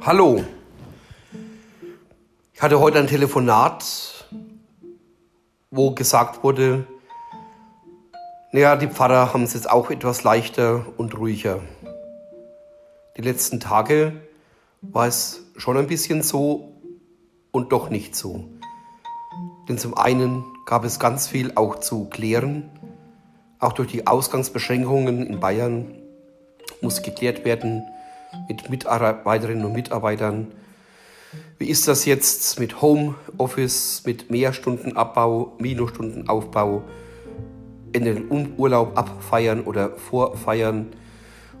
Hallo. Ich hatte heute ein Telefonat, wo gesagt wurde, naja, die Pfarrer haben es jetzt auch etwas leichter und ruhiger. Die letzten Tage war es schon ein bisschen so und doch nicht so. Denn zum einen gab es ganz viel auch zu klären. Auch durch die Ausgangsbeschränkungen in Bayern muss geklärt werden mit Mitarbeiterinnen und Mitarbeitern. Wie ist das jetzt mit Homeoffice, mit Mehrstundenabbau, Minusstundenaufbau, in den Urlaub abfeiern oder vorfeiern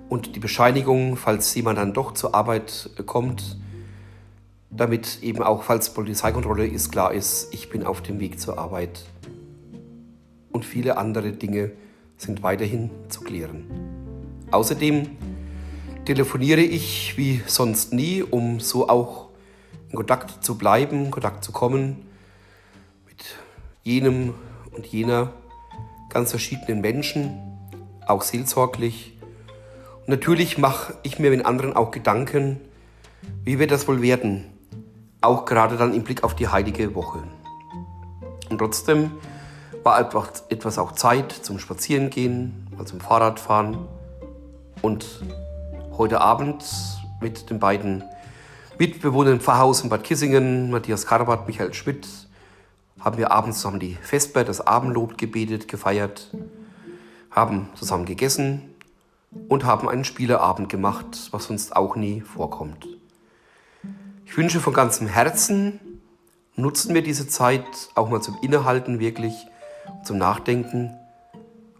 und die Bescheinigung, falls jemand dann doch zur Arbeit kommt, damit eben auch, falls Polizeikontrolle ist, klar ist, ich bin auf dem Weg zur Arbeit. Und viele andere Dinge sind weiterhin zu klären. Außerdem telefoniere ich wie sonst nie, um so auch in Kontakt zu bleiben, in Kontakt zu kommen mit jenem und jener ganz verschiedenen Menschen, auch seelsorglich. Und natürlich mache ich mir mit anderen auch Gedanken, wie wird das wohl werden, auch gerade dann im Blick auf die heilige Woche. Und trotzdem war einfach etwas auch Zeit zum Spazierengehen, mal zum Fahrradfahren und heute Abend mit den beiden Mitbewohnern im Pfarrhaus in Bad Kissingen, Matthias Karbat, Michael Schmidt, haben wir abends zusammen die Vesper, das Abendlob gebetet, gefeiert, haben zusammen gegessen und haben einen Spieleabend gemacht, was sonst auch nie vorkommt. Ich wünsche von ganzem Herzen, nutzen wir diese Zeit auch mal zum Innehalten wirklich, zum Nachdenken,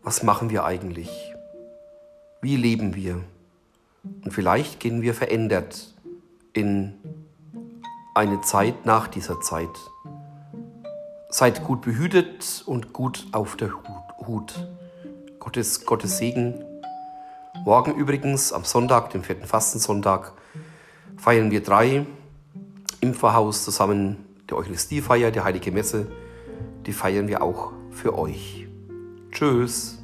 was machen wir eigentlich? Wie leben wir? Und vielleicht gehen wir verändert in eine Zeit nach dieser Zeit. Seid gut behütet und gut auf der Hut. Gottes, Gottes Segen. Morgen übrigens, am Sonntag, dem vierten Fastensonntag, feiern wir drei im Pfarrhaus zusammen die Eucharistiefeier, die Heilige Messe. Die feiern wir auch für euch. Tschüss.